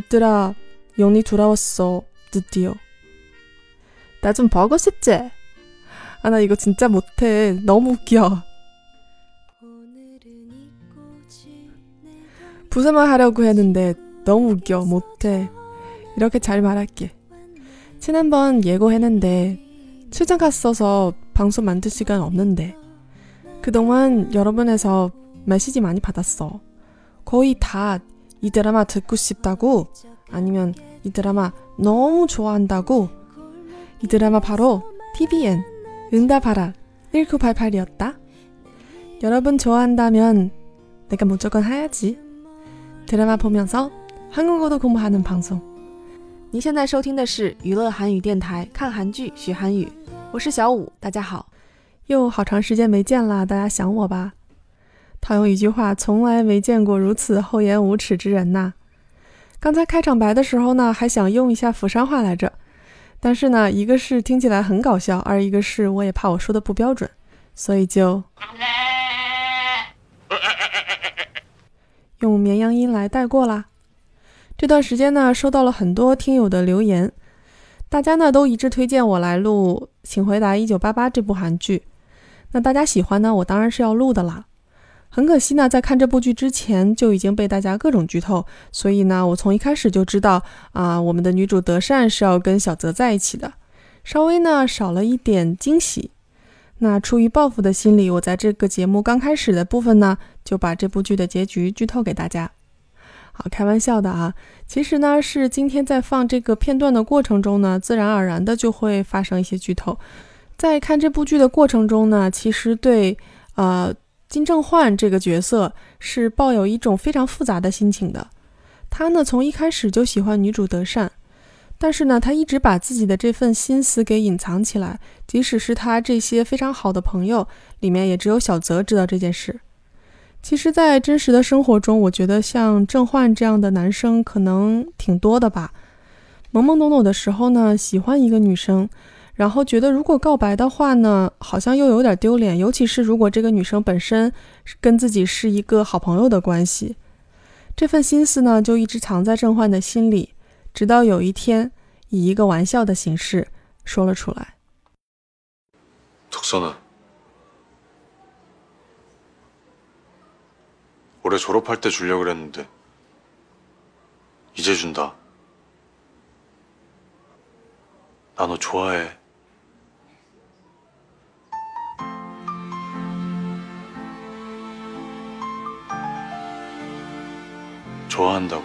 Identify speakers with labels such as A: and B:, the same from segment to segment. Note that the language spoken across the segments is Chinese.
A: 얘들아, 용이 돌아왔어. 드디어. 나 좀 보고 싶지? 아, 나 이거 진짜 못해. 너무 웃겨. 부사만 하려고 했는데 너무 웃겨. 못해. 이렇게 잘 말할게. 지난번 예고했는데 출장 갔어서 방송 만들 시간 없는데 그동안 여러분에서 메시지 많이 받았어. 거의 다 이 드라마 듣고 싶다고 아니면 이 드라마 너무 좋아한다고 이 드라마 바로 TVN 응답하라 1988이었다. 여러분 좋아한다면 내가 무조건 해야지. 드라마 보면서 한국어도 공부하는 방송.
B: 您现在收听的是娱乐韩语电台，看韩剧学韩语，我是小五，大家好。
A: 又好长时间没见啦，大家想我吧？ 套用一句话，从来没见过如此厚颜无耻之人呐！刚才开场白的时候呢，还想用一下釜山话来着，但是呢，一个是听起来很搞笑，二一个是我也怕我说的不标准，所以就 用绵羊音来带过啦。这段时间呢，收到了很多听友的留言，大家呢都一致推荐我来录《请回答一九八八》这部韩剧。那大家喜欢呢，我当然是要录的啦。很可惜呢，在看这部剧之前就已经被大家各种剧透，所以呢，我从一开始就知道啊，我们的女主德善是要跟小泽在一起的，稍微呢少了一点惊喜。那出于报复的心理，我在这个节目刚开始的部分呢，就把这部剧的结局剧透给大家。好，开玩笑的啊，其实呢是今天在放这个片段的过程中呢，自然而然的就会发生一些剧透。在看这部剧的过程中呢，其实对呃。金正焕这个角色是抱有一种非常复杂的心情的。他呢，从一开始就喜欢女主德善，但是呢，他一直把自己的这份心思给隐藏起来。即使是他这些非常好的朋友里面，也只有小泽知道这件事。其实，在真实的生活中，我觉得像郑焕这样的男生可能挺多的吧。懵懵懂懂的时候呢，喜欢一个女生。然后觉得，如果告白的话呢，好像又有点丢脸，尤其是如果这个女生本身跟自己是一个好朋友的关系，这份心思呢，就一直藏在郑焕的心里，直到有一天，以一个玩笑的形式说了出来。
C: 덕선아올해졸업할때주려고그랬는데이제준다나너좋아해 좋아한다고.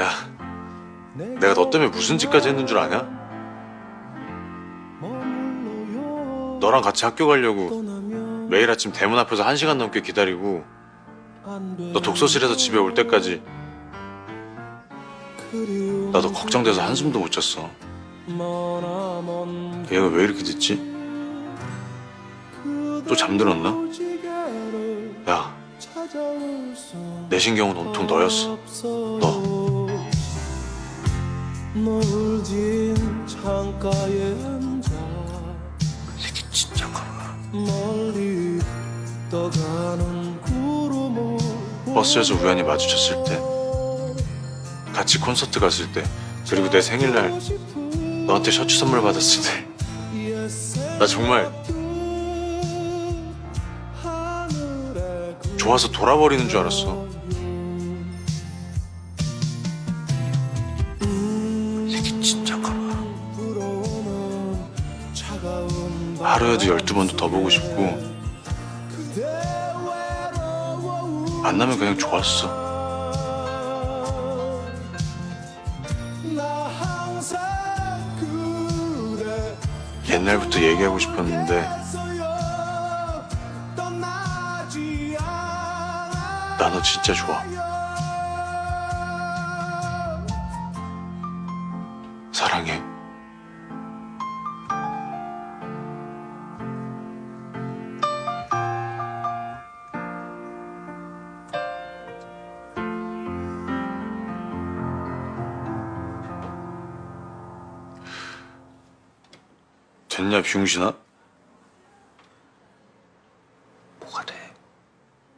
C: 야, 내가 너 때문에 무슨 짓까지 했는 줄 아냐? 너랑 같이 학교 가려고 매일 아침 대문 앞에서 한 시간 넘게 기다리고 너 독서실에서 집에 올 때까지 나도 걱정돼서 한숨도 못 잤어. 얘가 왜 이렇게 됐지? 또 잠들었나? 야, 내 신경은 온통 너였어. 너. 새끼 진짜 가라. 버스에서 우연히 마주쳤을 때, 같이 콘서트 갔을 때, 그리고 내 생일날 너한테 셔츠 선물 받았을 때, 나 정말 좋아서 돌아버리는 줄 알았어. 새끼 진짜 가라. 하루에도 열두 번도 더 보고 싶고 만나면 그냥 좋았어. 옛날부터 얘기하고 싶었는데 나 너 진짜 좋아. 사랑해. 됐냐, 병신아?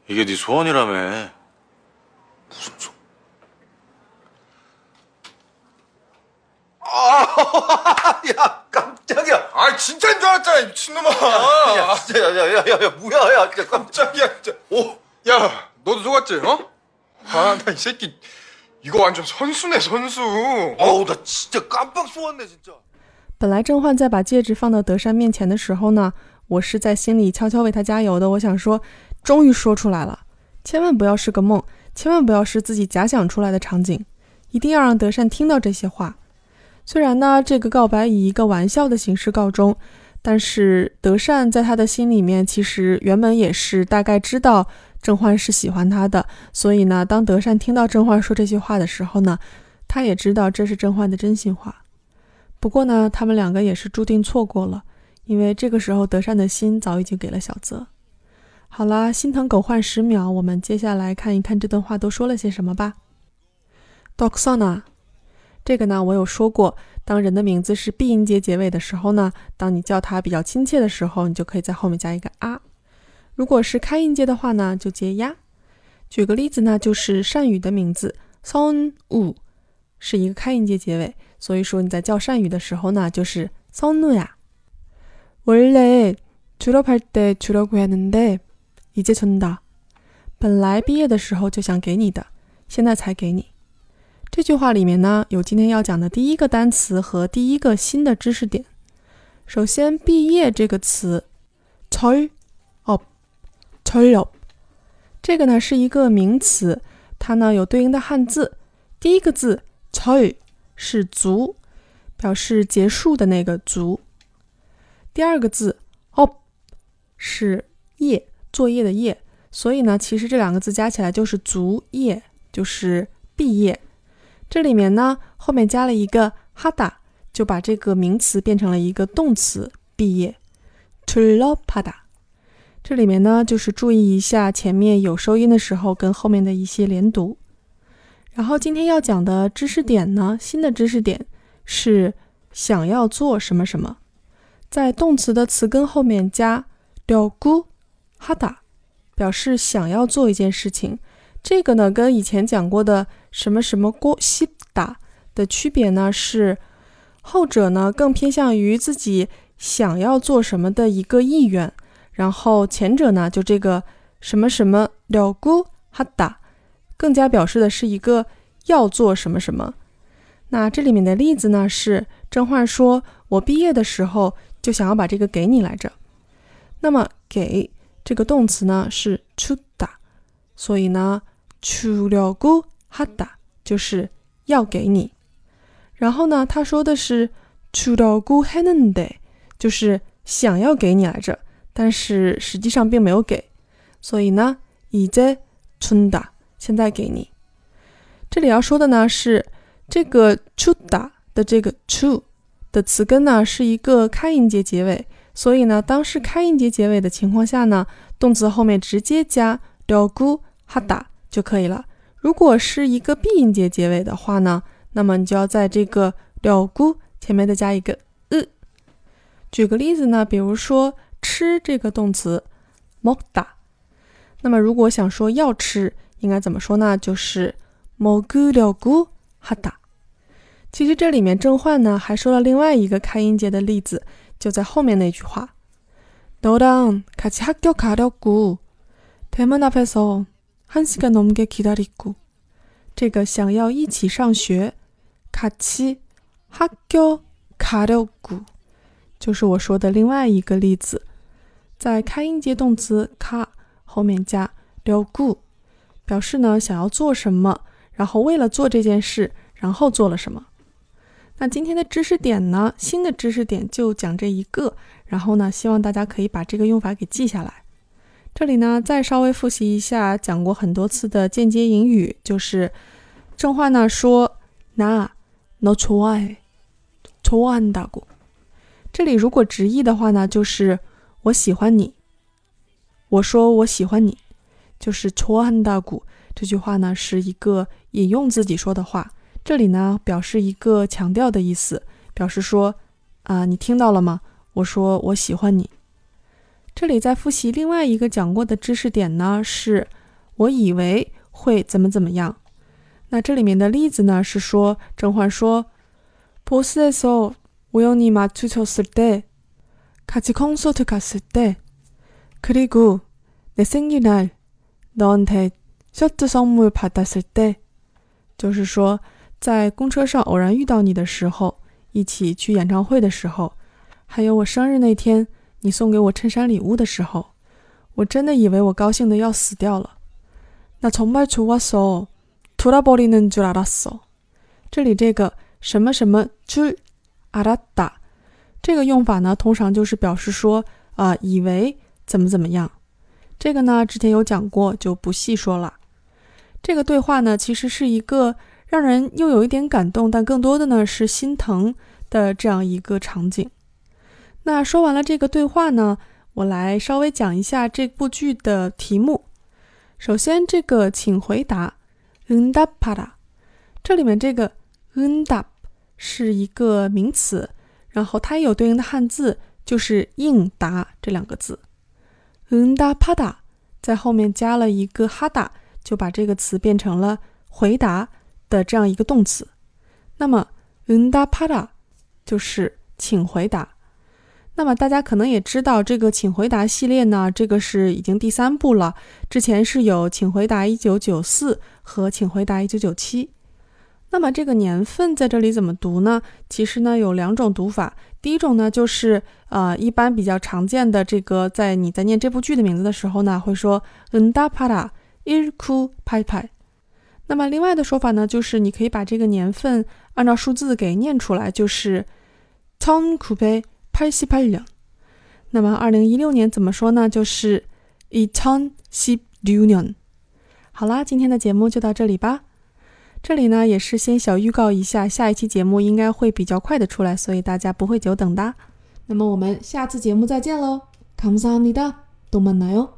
C: 이게 네 소원이라며. 무슨 소?
D: 야 깜짝이야
E: 아 진짜인 줄 알았잖아 미친놈아
D: 야 진짜 야야야야 뭐야 야 진짜 깜짝
E: 깜짝이야 진짜 오야 너도 속았지 어? 아 나 이 새끼 이거 완전 선수네 선수
D: 어우 나 진짜 깜빡 속았네 진짜
A: 本来郑焕在把戒指放到德善面前的时候呢，我是在心里悄悄为他加油的。我想说， 终于说出来了，千万不要是个梦，千万不要是自己假想出来的场景，一定要让德善听到这些话。虽然呢，这个告白以一个玩笑的形式告终，但是德善在他的心里面其实原本也是大概知道郑焕是喜欢他的，所以呢，当德善听到郑焕说这些话的时候呢，他也知道这是郑焕的真心话。不过呢，他们两个也是注定错过了，因为这个时候德善的心早已经给了小泽。好啦，心疼狗换十秒，我们接下来看一看这段话都说了些什么吧。Doksona，这个呢我有说过，当人的名字是闭音节结尾的时候呢，当你叫他比较亲切的时候，你就可以在后面加一个啊。如果是开音节的话呢，就接呀。举个例子呢，就是善宇的名字 Son Wu 是一个开音节结尾。所以说你在叫善宇的时候呢，就是선우야원래졸업할때주려고했는데 이제준다本来毕业的时候就想给你的，现在才给你。这句话里面呢，有今天要讲的第一个单词和第一个新的知识点。首先，毕业这个词，철업철업这个呢是一个名词，它呢有对应的汉字，第一个字철是足，表示结束的那个足。第二个字 op 是业， 作业的业，所以呢，其实这两个字加起来就是足业，就是毕业。这里面呢，后面加了一个哈达，就把这个名词变成了一个动词毕业。t u l o p a d a 这里面呢，就是注意一下前面有收音的时候跟后面的一些连读。然后今天要讲的知识点呢，新的知识点是想要做什么什么，在动词的词根后面加了구 哈达，表示想要做一件事情。这个呢，跟以前讲过的什么什么过西达的区别呢，是后者呢更偏向于自己想要做什么的一个意愿，然后前者呢就这个什么什么了구哈达。更加表示的是一个要做什么什么。那这里面的例子呢是郑焕说：“我毕业的时候就想要把这个给你来着。”那么给这个动词呢是出打，所以呢出了구哈达就是要给你。然后呢他说的是出了구했는 데， 就是想要给你来着，但是实际上并没有给，所以呢이제준 다。 现在给你。这里要说的呢是这个 chu da 的这个 chu 的词根呢是一个开音节结尾， 所以呢，当是开音节结尾的情况下呢，动词后面直接加 dogu hada 就可以了。如果是一个闭音节结尾的话呢，那么你就要在这个 dogu 前面再加一个呃。举个例子呢，比如说吃这个动词 mokda，那么如果想说要吃，应该怎么说呢？就是 mogu dogu hada。其实这里面正焕呢，还说了另外一个开音节的例子。就在后面那句话。너랑같이학교가려고대문앞에서한시간넘게기다리고这个想要一起上学，같이학교가려고就是我说的另外一个例子，在开音节动词가后面加려 고。 表示呢想要做什么，然后为了做这件事，然后做了什么。 那今天的知识点呢，新的知识点就讲这一个，然后呢，希望大家可以把这个用法给记下来。这里呢，再稍微复习一下讲过很多次的间接引语，就是正话呢说나너좋아 해， 좋아한다 고。 这里如果直译的话呢，就是我喜欢你。我说我喜欢你。就是戳汉大鼓这句话呢，是一个引用自己说的话。 这里呢，表示一个强调的意思，表示说啊，你听到了吗？我说我喜欢你。这里再复习另外一个讲过的知识点呢，是 我以为会怎么怎么样。那这里面的例子呢是说甄嬛说보스에서우연히마주쳤을때같이콘서트갔을때그리고내생일날너한테셔츠선물받았을 때， 就是说 在公车上偶然遇到你的时候，一起去演唱会的时候，还有我生日那天你送给我衬衫礼物的时候，我真的以为我高兴的要死掉了。나정말좋았어돌아버리는줄알았어这里这个什么什么줄알았 다， 这个用法呢，通常就是表示说啊，以为怎么怎么样。这个呢，之前有讲过，就不细说了。这个对话呢，其实是一个 让人又有一点感动，但更多的呢是心疼的这样一个场景。那说完了这个对话呢，我来稍微讲一下这部剧的题目。首先，这个请回答 n d a p a r a 这里面这个 n d a p 是一个名词，然后它也有对应的汉字，就是应答这两个字。n d a p a r a 在后面加了一个哈达，就把这个词变成了回答的这样一个动词。那么 n d a p a r a 就是请回答。那么大家可能也知道，这个请回答系列呢，这个是已经第三部了。之前是有请回答一九九四和请回答一九九七。那么这个年份在这里怎么读呢？其实呢有两种读法。第一种呢就是呃一般比较常见的这个，在你在念这部剧的名字的时候呢，会说恩达帕达伊库拍拍。那么另外的说法呢，就是你可以把这个年份按照数字给念出来，就是천구백拍西拍两，那么二零一六年怎么说呢？就是이천십육 년。 好啦，今天的节目就到这里吧。这里呢也是先小预告一下，下一期节目应该会比较快的出来，所以大家不会久等的。那么我们下次节目再见喽，감사합니 다， 또만나 요。